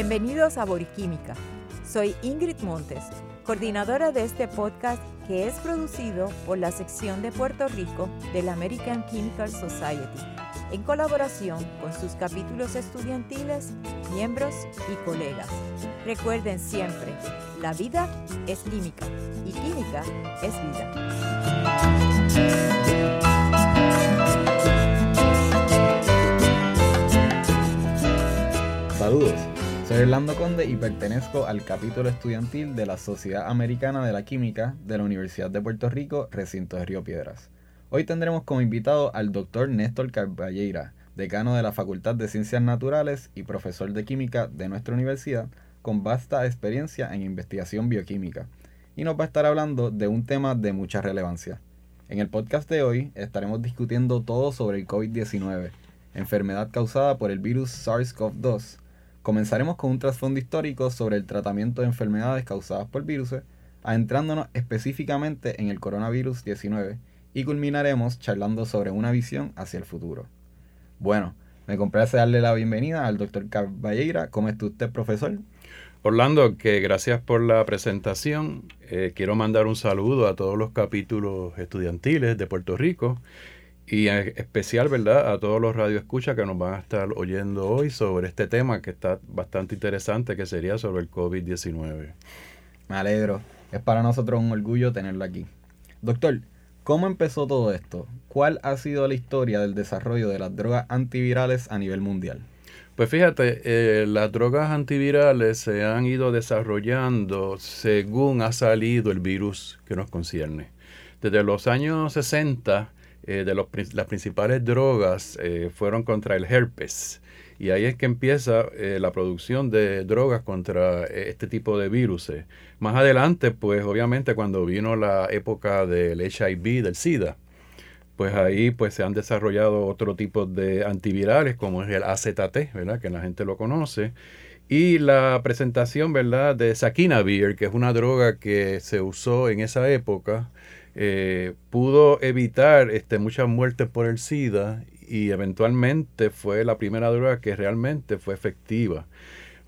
Bienvenidos a Boriquímica. Soy Ingrid Montes, coordinadora de este podcast que es producido por la sección de Puerto Rico del American Chemical Society, en colaboración con sus capítulos estudiantiles, miembros y colegas. Recuerden siempre, la vida es química y química es vida. Saludos, soy Orlando Conde y pertenezco al capítulo estudiantil de la Sociedad Americana de la Química de la Universidad de Puerto Rico, recinto de Río Piedras. Hoy tendremos como invitado al doctor Néstor Carballeira, decano de la Facultad de Ciencias Naturales y profesor de Química de nuestra universidad, con vasta experiencia en investigación bioquímica, y nos va a estar hablando de un tema de mucha relevancia. En el podcast de hoy estaremos discutiendo todo sobre el COVID-19, enfermedad causada por el virus SARS-CoV-2, Comenzaremos con un trasfondo histórico sobre el tratamiento de enfermedades causadas por virus, adentrándonos específicamente en el coronavirus 19 y culminaremos charlando sobre una visión hacia el futuro. Bueno, me complace darle la bienvenida al doctor Caballeira. ¿Cómo está usted, profesor? Orlando, que gracias por la presentación. Eh, quiero mandar un saludo a todos los capítulos estudiantiles de Puerto Rico y en especial, ¿verdad?, a todos los radioescuchas que nos van a estar oyendo hoy sobre este tema que está bastante interesante, que sería sobre el COVID-19. Me alegro. Es para nosotros un orgullo tenerlo aquí. Doctor, ¿cómo empezó todo esto? ¿Cuál ha sido la historia del desarrollo de las drogas antivirales a nivel mundial? Pues fíjate, eh, las drogas antivirales se han ido desarrollando según ha salido el virus que nos concierne. Desde los años 60, eh, de los, las principales drogas eh, fueron contra el herpes. Y ahí es que empieza eh, la producción de drogas contra este tipo de virus. Más adelante, pues obviamente cuando vino la época del HIV, del SIDA, pues ahí pues se han desarrollado otro tipo de antivirales como es el AZT, ¿verdad? Que la gente lo conoce. Y la presentación, ¿verdad? De Sakinavir, que es una droga que se usó en esa época eh, pudo evitar este, muchas muertes por el SIDA y eventualmente fue la primera droga que realmente fue efectiva.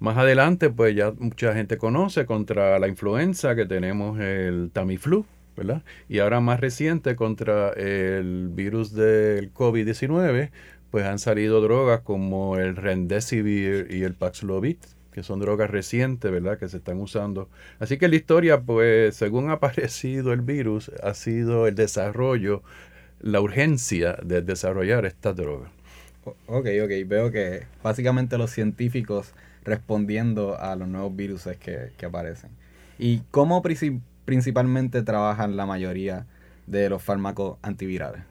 Más adelante, pues ya mucha gente conoce contra la influenza que tenemos el Tamiflu, ¿verdad? Y ahora más reciente contra el virus del COVID-19, pues han salido drogas como el Remdesivir y el Paxlovid, que son drogas recientes, ¿verdad?, que se están usando. Así que la historia, pues, según ha aparecido el virus, ha sido el desarrollo, la urgencia de desarrollar esta droga. Ok, ok, veo que básicamente los científicos respondiendo a los nuevos virus que, que aparecen. ¿Y cómo principalmente trabajan la mayoría de los fármacos antivirales?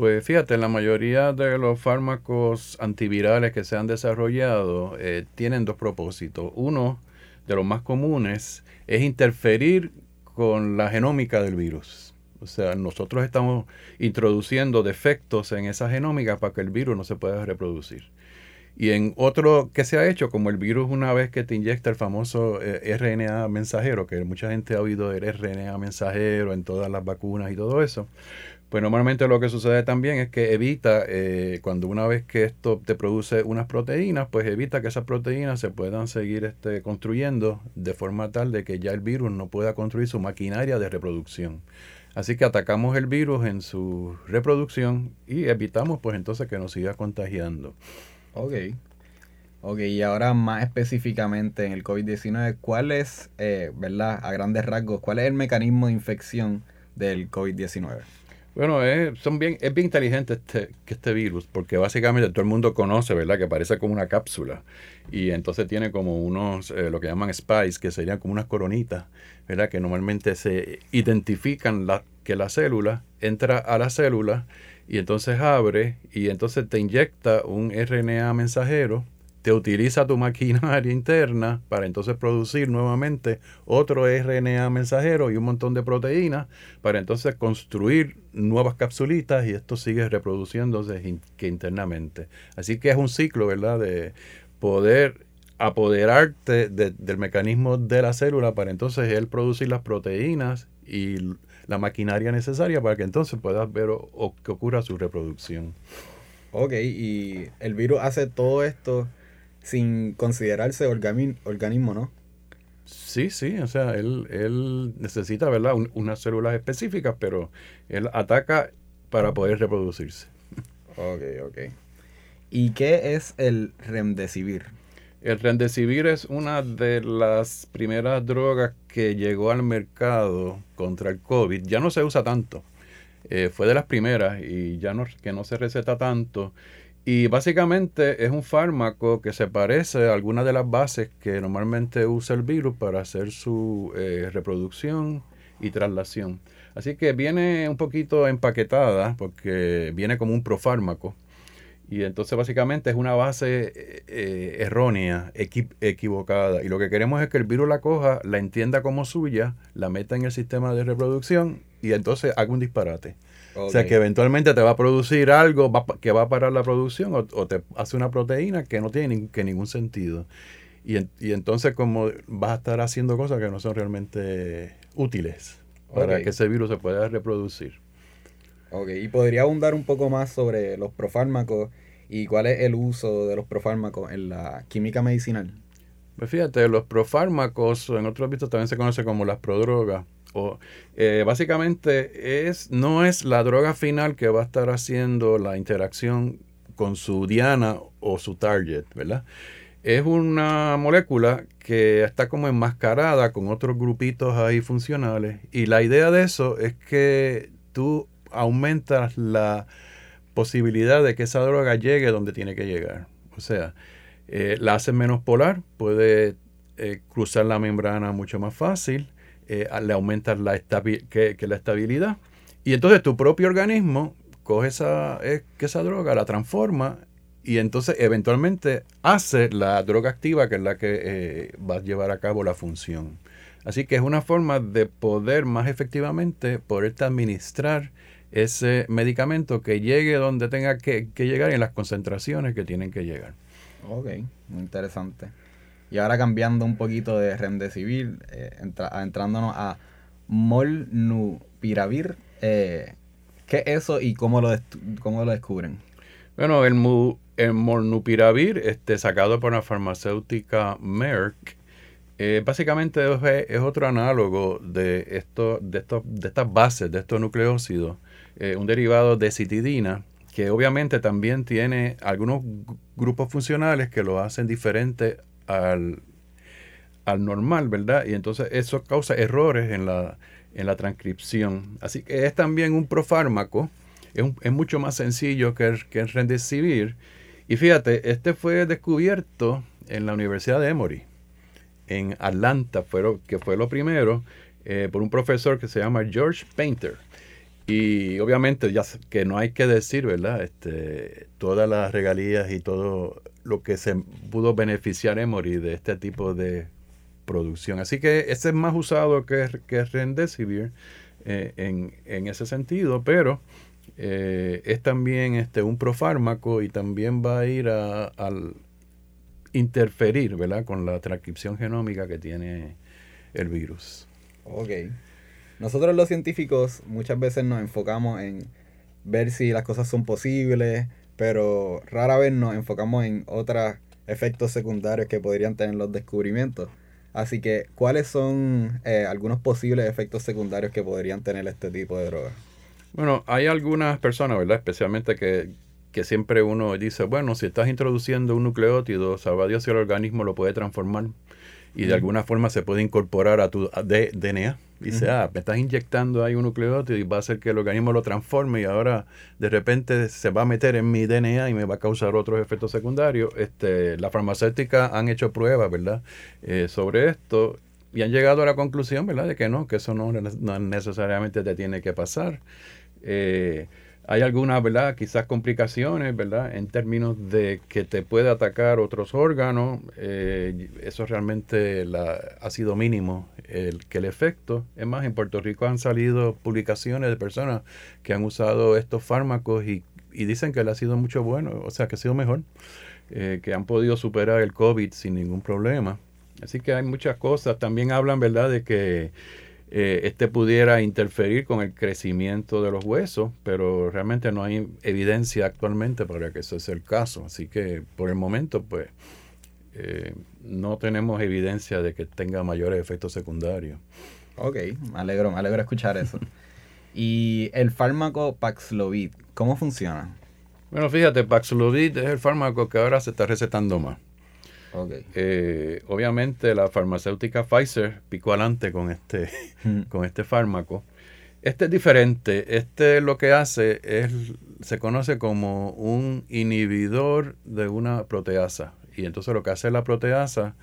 Pues fíjate, la mayoría de los fármacos antivirales que se han desarrollado eh, tienen dos propósitos. Uno de los más comunes es interferir con la genómica del virus. O sea, nosotros estamos introduciendo defectos en esa genómica para que el virus no se pueda reproducir. Y en otro que se ha hecho, como el virus una vez que te inyecta el famoso eh, RNA mensajero, que mucha gente ha oído del RNA mensajero en todas las vacunas y todo eso, pues normalmente lo que sucede también es que evita, eh, cuando una vez que esto te produce unas proteínas, pues evita que esas proteínas se puedan seguir este, construyendo de forma tal de que ya el virus no pueda construir su maquinaria de reproducción. Así que atacamos el virus en su reproducción y evitamos pues entonces que nos siga contagiando. Ok. Ok, y ahora más específicamente en el COVID-19, ¿cuál es, eh, verdad, a grandes rasgos, cuál es el mecanismo de infección del COVID-19? Bueno, es, son bien, es bien inteligente este, este virus, porque básicamente todo el mundo conoce, ¿verdad? Que parece como una cápsula. Y entonces tiene como unos, eh, lo que llaman spice, que serían como unas coronitas, ¿verdad? Que normalmente se identifican que la célula entra a la célula y entonces abre y entonces te inyecta un RNA mensajero te utiliza tu maquinaria interna para entonces producir nuevamente otro RNA mensajero y un montón de proteínas para entonces construir nuevas capsulitas y esto sigue reproduciéndose internamente. Así que es un ciclo, ¿verdad? De poder apoderarte del mecanismo de la célula para entonces él producir las proteínas y la maquinaria necesaria para que entonces puedas ver o que ocurra su reproducción. Ok, y el virus hace todo esto sin considerarse organismo, ¿no? Sí, sí, o sea, él, él necesita, ¿verdad? unas células específicas, pero él ataca para poder reproducirse. Ok, ok. ¿Y qué es el remdesivir? El remdesivir es una de las primeras drogas que llegó al mercado contra el COVID. Ya no se usa tanto. Eh, fue de las primeras y ya no, que no se receta tanto. Y básicamente es un fármaco que se parece a algunas de las bases que normalmente usa el virus para hacer su eh, reproducción y traslación. Así que viene un poquito empaquetada porque viene como un profármaco. Y entonces básicamente es una base eh, eh, errónea, equivocada. Y lo que queremos es que el virus la coja, la entienda como suya, la meta en el sistema de reproducción y entonces haga un disparate. O sea que eventualmente te va a producir algo que va a parar la producción o, te hace una proteína que no tiene que ningún sentido. Y, y, entonces como vas a estar haciendo cosas que no son realmente útiles para que ese virus se pueda reproducir. Ok, y podría abundar un poco más sobre los profármacos y cuál es el uso de los profármacos en la química medicinal. Pues fíjate, los profármacos, en otros ámbitos también se conoce como las prodrogas o, eh, básicamente es, no es la droga final que va a estar haciendo la interacción con su diana o su target, ¿verdad? Es una molécula que está como enmascarada con otros grupitos ahí funcionales y la idea de eso es que tú aumentas la posibilidad de que esa droga llegue donde tiene que llegar. O sea, eh, la hace menos polar, puede eh, cruzar la membrana mucho más fácil eh, le aumentas la, que, la estabilidad. Y entonces tu propio organismo coge esa, eh, esa droga, la transforma y entonces eventualmente hace la droga activa que es la que eh, va a llevar a cabo la función. Así que es una forma de poder más efectivamente poder administrar ese medicamento que llegue donde tenga que, que llegar y en las concentraciones que tienen que llegar. Ok, muy interesante. Y ahora cambiando un poquito de remdesivir, eh, entrándonos a molnupiravir, eh, ¿qué es eso y cómo lo, cómo lo descubren? Bueno, el, molnupiravir, este, sacado por la farmacéutica Merck, eh, básicamente es, otro análogo de, esto, de, esto, de estas bases, de estos nucleócidos, eh, un derivado de citidina, que obviamente también tiene algunos grupos funcionales que lo hacen diferente al, normal, ¿verdad? Y entonces eso causa errores en la, en la transcripción. Así que es también un profármaco, es, mucho más sencillo que, que el Remdesivir. Y fíjate, este fue descubierto en la Universidad de Emory, en Atlanta, que fue lo primero, eh, por un profesor que se llama George Painter. Y obviamente, ya que no hay que decir, ¿verdad? Este, todas las regalías y todo lo que se pudo beneficiar Emory de este tipo de producción. Así que ese es más usado que, que Remdesivir eh, en, ese sentido, pero eh, es también este, un profármaco y también va a ir a, al interferir ¿verdad? con la transcripción genómica que tiene el virus. Ok. Nosotros los científicos muchas veces nos enfocamos en ver si las cosas son posibles, pero rara vez nos enfocamos en otros efectos secundarios que podrían tener los descubrimientos. Así que, ¿cuáles son eh, algunos posibles efectos secundarios que podrían tener este tipo de drogas? Bueno, hay algunas personas, ¿verdad? Especialmente que, que siempre uno dice, bueno, si estás introduciendo un nucleótido, sabrá Dios si el organismo lo puede transformar y de alguna forma se puede incorporar a tu DNA Dice, ah, me estás inyectando ahí un nucleótido y va a hacer que el organismo lo transforme y ahora de repente se va a meter en mi DNA y me va a causar otros efectos secundarios. Este, la farmacéutica han hecho pruebas, ¿verdad?, eh, sobre esto y han llegado a la conclusión, ¿verdad?, de que no, que eso no, necesariamente te tiene que pasar. Eh, hay algunas, ¿verdad? Quizás complicaciones, ¿verdad? En términos de que te puede atacar otros órganos. Eh, eso realmente la, ha sido mínimo el, que el efecto. Es más, en Puerto Rico han salido publicaciones de personas que han usado estos fármacos y, dicen que ha sido mucho bueno, o sea, que ha sido mejor, eh, que han podido superar el COVID sin ningún problema. Así que hay muchas cosas. También hablan, ¿verdad?, de que eh, este pudiera interferir con el crecimiento de los huesos, pero realmente no hay evidencia actualmente para que eso sea el caso. Así que por el momento, pues eh, no tenemos evidencia de que tenga mayores efectos secundarios. Ok, me alegro, me alegro escuchar eso. y el fármaco Paxlovid, ¿cómo funciona? Bueno, fíjate, Paxlovid es el fármaco que ahora se está recetando más. Okay. Eh, obviamente la farmacéutica Pfizer picó adelante con este, con este fármaco. Este es diferente. Este lo que hace es, se conoce como un inhibidor de una proteasa. Y entonces lo que hace la proteasa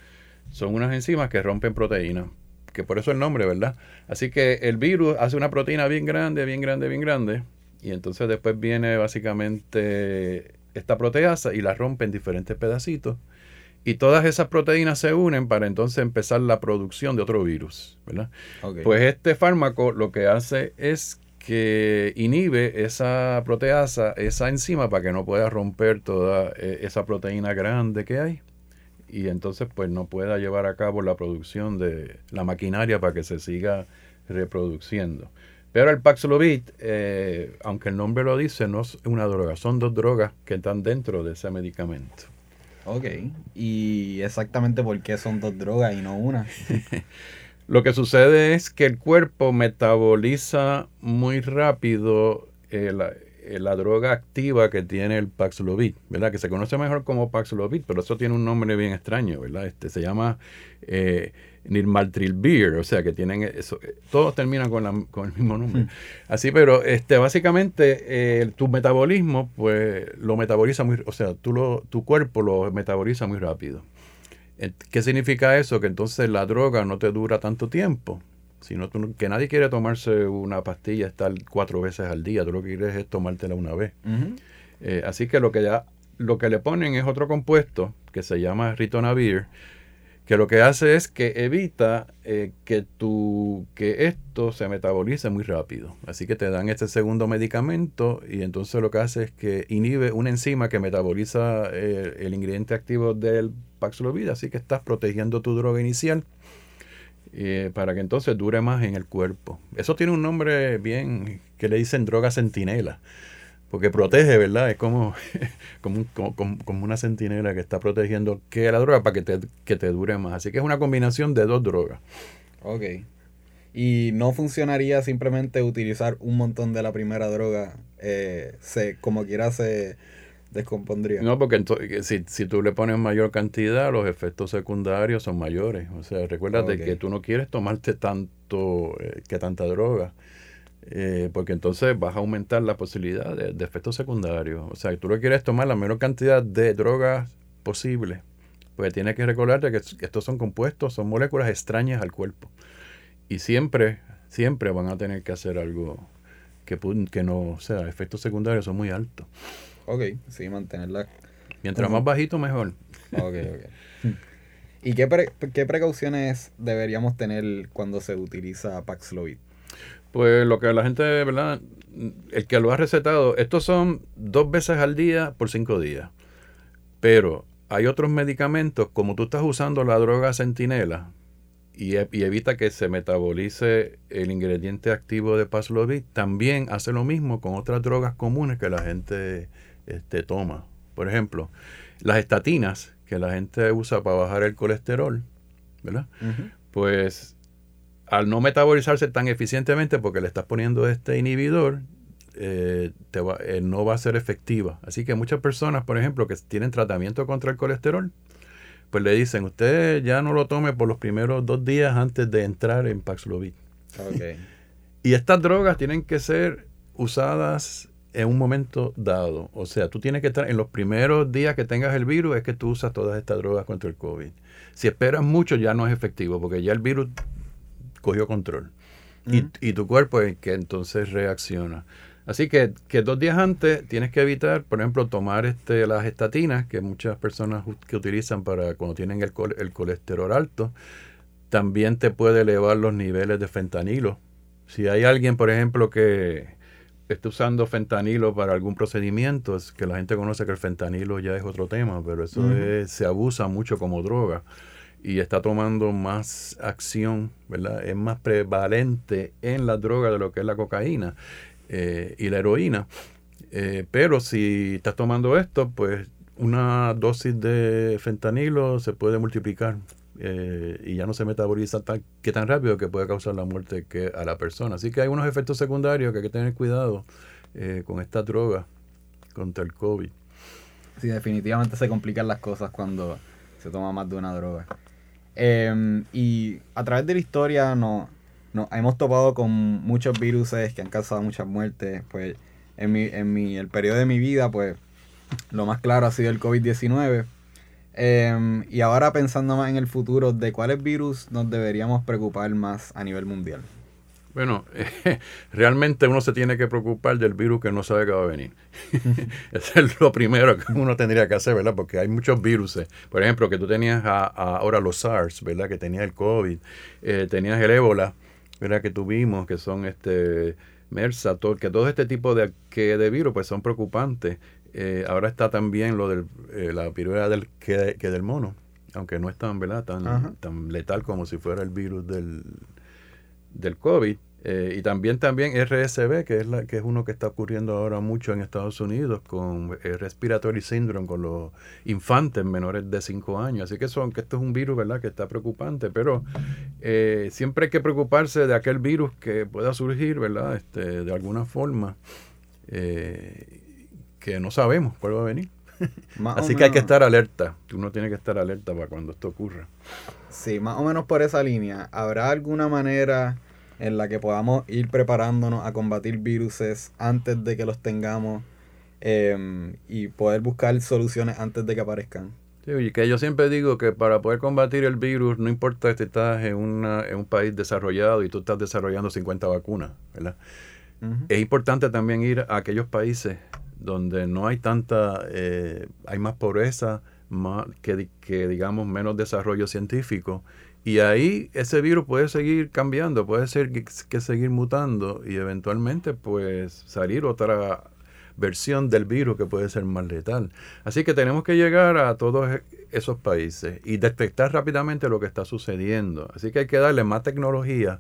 son unas enzimas que rompen proteínas. Que por eso el nombre, ¿verdad? Así que el virus hace una proteína bien grande, bien grande, bien grande. Y entonces después viene básicamente esta proteasa y la rompe en diferentes pedacitos y todas esas proteínas se unen para entonces empezar la producción de otro virus, ¿verdad? Pues este fármaco lo que hace es que inhibe esa proteasa, esa enzima, para que no pueda romper toda eh, esa proteína grande que hay. Y entonces pues no pueda llevar a cabo la producción de la maquinaria para que se siga reproduciendo. Pero el Paxlovid, eh, aunque el nombre lo dice, no es una droga, son dos drogas que están dentro de ese medicamento. Ok. ¿Y exactamente por qué son dos drogas y no una? Lo que sucede es que el cuerpo metaboliza muy rápido eh, eh, la, droga activa que tiene el Paxlovid, ¿verdad? Que se conoce mejor como Paxlovid, pero eso tiene un nombre bien extraño, ¿verdad? Este se llama eh, Nirmaltrilbir, o sea que tienen eso, eh, todos terminan con, la, con el mismo nombre. Así, pero este básicamente eh, tu metabolismo pues lo metaboliza muy, o sea, tú lo, tu cuerpo lo metaboliza muy rápido. ¿Qué significa eso? Que entonces la droga no te dura tanto tiempo, sino que nadie quiere tomarse una pastilla estar cuatro veces al día, tú lo que quieres es tomártela una vez. Eh, así que lo que ya lo que le ponen es otro compuesto que se llama ritonavir, que lo que hace es que evita eh, que, tu, que esto se metabolice muy rápido. Así que te dan este segundo medicamento y entonces lo que hace es que inhibe una enzima que metaboliza eh, el ingrediente activo del Paxlovid, así que estás protegiendo tu droga inicial eh, para que entonces dure más en el cuerpo. Eso tiene un nombre bien que le dicen droga centinela porque protege, ¿verdad? Es como, como, como, una centinela que está protegiendo que la droga para que te, que te dure más. Así que es una combinación de dos drogas. Ok. Y no funcionaría simplemente utilizar un montón de la primera droga, eh, se, como quiera se descompondría. No, porque si, si tú le pones mayor cantidad, los efectos secundarios son mayores. O sea, recuérdate que tú no quieres tomarte tanto, eh, que tanta droga. Eh, porque entonces vas a aumentar la posibilidad de, efectos secundarios. O sea, tú lo quieres tomar la menor cantidad de drogas posible. Pues tienes que recordarte que estos son compuestos, son moléculas extrañas al cuerpo. Y siempre, siempre van a tener que hacer algo que, que no, o sea, efectos secundarios son muy altos. Ok, sí, mantenerla. Mientras más bajito, mejor. Ok, ok. ¿Y qué, qué precauciones deberíamos tener cuando se utiliza Paxlovid? Pues lo que la gente, ¿verdad? El que lo ha recetado, estos son dos veces al día por cinco días. Pero hay otros medicamentos, como tú estás usando la droga centinela y, e, evita que se metabolice el ingrediente activo de Paxlovid, también hace lo mismo con otras drogas comunes que la gente este, toma. Por ejemplo, las estatinas que la gente usa para bajar el colesterol, ¿verdad? Pues al no metabolizarse tan eficientemente porque le estás poniendo este inhibidor, eh, eh, no va a ser efectiva. Así que muchas personas, por ejemplo, que tienen tratamiento contra el colesterol, pues le dicen, usted ya no lo tome por los primeros dos días antes de entrar en Paxlovid. y estas drogas tienen que ser usadas en un momento dado. O sea, tú tienes que estar en los primeros días que tengas el virus, es que tú usas todas estas drogas contra el COVID. Si esperas mucho, ya no es efectivo, porque ya el virus cogió control. y, tu cuerpo es que entonces reacciona. Así que, que, dos días antes tienes que evitar, por ejemplo, tomar este, las estatinas, que muchas personas que utilizan para cuando tienen el, el colesterol alto, también te puede elevar los niveles de fentanilo. Si hay alguien, por ejemplo, que esté usando fentanilo para algún procedimiento, es que la gente conoce que el fentanilo ya es otro tema, pero eso se abusa mucho como droga y está tomando más acción, ¿verdad? Es más prevalente en la droga de lo que es la cocaína eh, y la heroína. Eh, pero si estás tomando esto, pues una dosis de fentanilo se puede multiplicar eh, y ya no se metaboliza tan, que tan rápido que puede causar la muerte que a la persona. Así que hay unos efectos secundarios que hay que tener cuidado con esta droga contra el COVID. Sí, definitivamente se complican las cosas cuando se toma más de una droga. Em, y a través de la historia nos no, hemos topado con muchos virus que han causado muchas muertes. Pues en, mi, en mi, el periodo de mi vida, pues lo más claro ha sido el COVID-19. Em, y ahora pensando más en el futuro, ¿de cuáles virus nos deberíamos preocupar más a nivel mundial? Bueno, realmente uno se tiene que preocupar del virus que no sabe que va a venir. Eso es lo primero que uno tendría que hacer, ¿verdad? Porque hay muchos virus. Por ejemplo, que tú tenías ahora los SARS, ¿verdad? Que tenías el COVID, eh, tenías el ébola, ¿verdad? Que tuvimos, que son este MERSA, que todo este tipo de, que de virus pues son preocupantes. Eh, ahora está también lo de eh, la viruela del, que, que, del mono, aunque no es tan, ¿verdad? tan, tan letal como si fuera el virus del, del COVID. Eh, y también también RSV, que es, la, que es uno que está ocurriendo ahora mucho en Estados Unidos con el respiratory syndrome, con los infantes menores de 5 años. Así que, son, que esto es un virus ¿verdad? que está preocupante, pero siempre hay que preocuparse de aquel virus que pueda surgir ¿verdad? Este, de alguna forma. Eh, que no sabemos cuál va a venir. Así que hay que estar alerta. Uno tiene que estar alerta para cuando esto ocurra. Sí, más o menos por esa línea. ¿Habrá alguna manera en la que podamos ir preparándonos a combatir viruses antes de que los tengamos em, y poder buscar soluciones antes de que aparezcan? Sí, y que yo siempre digo que para poder combatir el virus, no importa si estás en, una, en un país desarrollado y tú estás desarrollando 50 vacunas, ¿verdad? Es importante también ir a aquellos países donde no hay tanta, eh, hay más pobreza, más que, que, digamos menos desarrollo científico. Y ahí ese virus puede seguir cambiando, puede ser que, seguir mutando y eventualmente pues salir otra versión del virus que puede ser más letal. Así que tenemos que llegar a todos e, esos países y detectar rápidamente lo que está sucediendo. Así que hay que darle más tecnología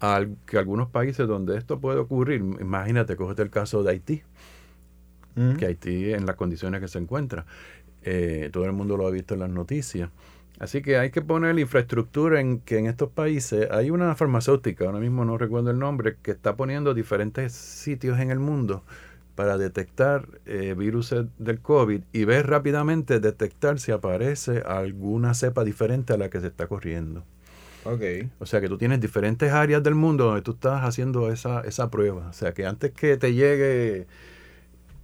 a que algunos países donde esto puede ocurrir. Imagínate, cógete el caso de Haití que Haití en las condiciones que se encuentra. Eh, todo el mundo lo ha visto en las noticias. Así que hay que poner la infraestructura en que en estos países hay una farmacéutica, ahora mismo no recuerdo el nombre, que está poniendo diferentes sitios en el mundo para detectar eh, virus del COVID y ver rápidamente, detectar si aparece alguna cepa diferente a la que se está corriendo. Okay. O sea que tú tienes diferentes áreas del mundo donde tú estás haciendo esa, esa prueba. O sea que antes que te llegue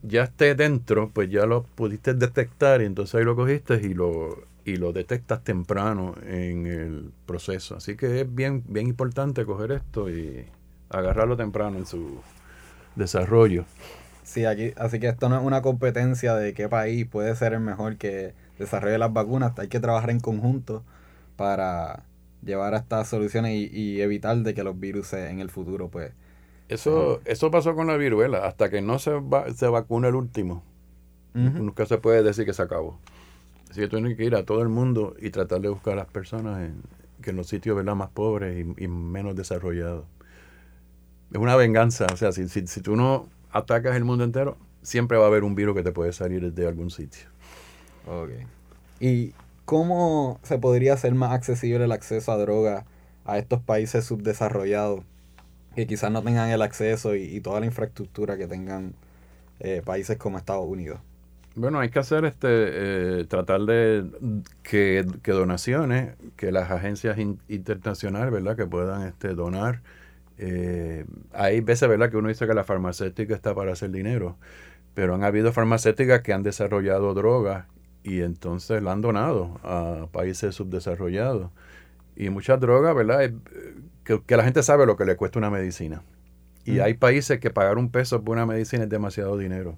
ya esté dentro, pues ya lo pudiste detectar y entonces ahí lo cogiste y lo, y lo detectas temprano en el proceso. Así que es bien, bien importante coger esto y agarrarlo temprano en su desarrollo. Sí, aquí, así que esto no es una competencia de qué país puede ser el mejor que desarrolle las vacunas. Hay que trabajar en conjunto para llevar a estas soluciones y, y evitar de que los virus en el futuro pues eso, eso pasó con la viruela. Hasta que no se, va, se vacuna el último, nunca se puede decir que se acabó. Así que tienen que ir a todo el mundo y tratar de buscar a las personas en, que en los sitios más pobres y, menos desarrollados. Es una venganza. O sea, si, si, tú no atacas el mundo entero, siempre va a haber un virus que te puede salir de algún sitio. Ok. ¿Y cómo se podría hacer más accesible el acceso a droga a estos países subdesarrollados? que quizás no tengan el acceso y, toda la infraestructura que tengan eh, países como Estados Unidos. Bueno, hay que hacer este, eh, tratar de que, donaciones, que las agencias internacionales, ¿verdad? Que puedan este, donar. Eh, hay veces, ¿verdad? Que uno dice que la farmacéutica está para hacer dinero, pero han habido farmacéuticas que han desarrollado drogas y entonces la han donado a países subdesarrollados. Y muchas drogas, ¿verdad? que, la gente sabe lo que le cuesta una medicina. Y mm. hay países que pagar un peso por una medicina es demasiado dinero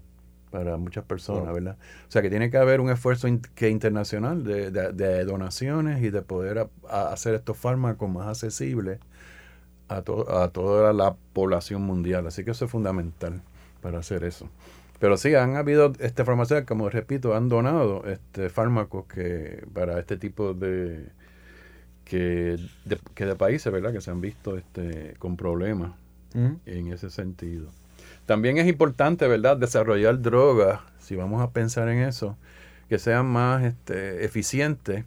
para muchas personas, ¿verdad? O sea que tiene que haber un esfuerzo que internacional de, donaciones y de poder hacer estos fármacos más accesibles a, a toda la población mundial. Así que eso es fundamental para hacer eso. Pero sí, han habido este farmacéuticas, como repito, han donado este fármacos que para este tipo de, que de, que de países, ¿verdad? Que se han visto este, con problemas en ese sentido. También es importante, ¿verdad? Desarrollar drogas, si vamos a pensar en eso, que sean más este, eficientes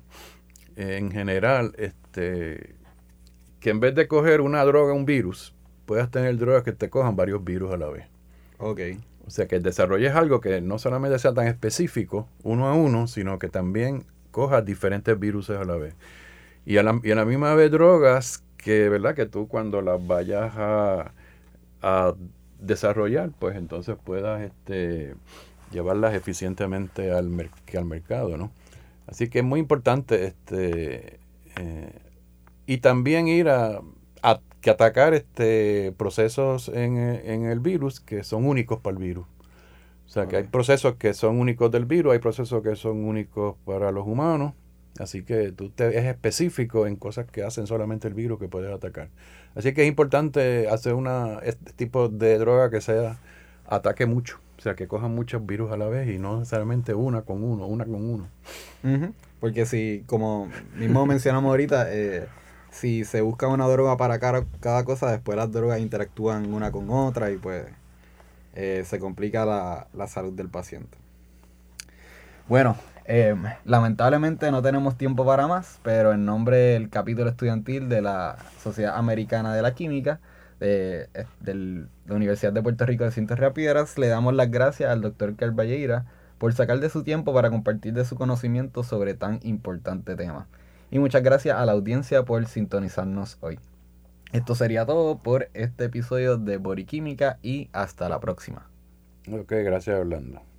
en general, este, que en vez de coger una droga, un virus, puedas tener drogas que te cojan varios virus a la vez. Ok. O sea, que desarrolles algo que no solamente sea tan específico, uno a uno, sino que también coja diferentes virus a la vez. Y a la, y a la misma vez drogas que, ¿verdad? Que tú cuando las vayas a, a desarrollar, pues entonces puedas este, llevarlas eficientemente al, al mercado, ¿no? Así que es muy importante este, eh, y también ir a, que atacar este, procesos en, en, el virus que son únicos para el virus. O sea, que hay procesos que son únicos del virus, hay procesos que son únicos para los humanos. Así que tú te, es específico en cosas que hacen solamente el virus que puedes atacar. Así que es importante hacer una, este tipo de droga que sea ataque mucho. O sea, que cojan muchos virus a la vez y no necesariamente una con uno, una con uno. Porque si, como mismo mencionamos ahorita, eh, si se busca una droga para cada, cada, cosa, después las drogas interactúan una con otra y pues eh, se complica la, la salud del paciente. Bueno, Em, lamentablemente no tenemos tiempo para más, pero en nombre del capítulo estudiantil de la Sociedad Americana de la Química de, la Universidad de Puerto Rico de Ciencias Piedras, le damos las gracias al doctor Carballeira por sacar de su tiempo para compartir de su conocimiento sobre tan importante tema. Y muchas gracias a la audiencia por sintonizarnos hoy. Esto sería todo por este episodio de Boriquímica y hasta la próxima. Ok, gracias Orlando.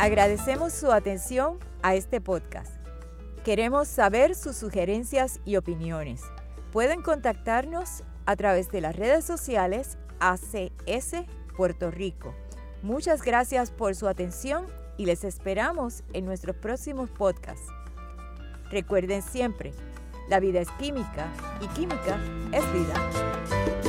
Agradecemos su atención a este podcast. Queremos saber sus sugerencias y opiniones. Pueden contactarnos a través de las redes sociales ACS Puerto Rico. Muchas gracias por su atención y les esperamos en nuestros próximos podcasts. Recuerden siempre, la vida es química y química es vida.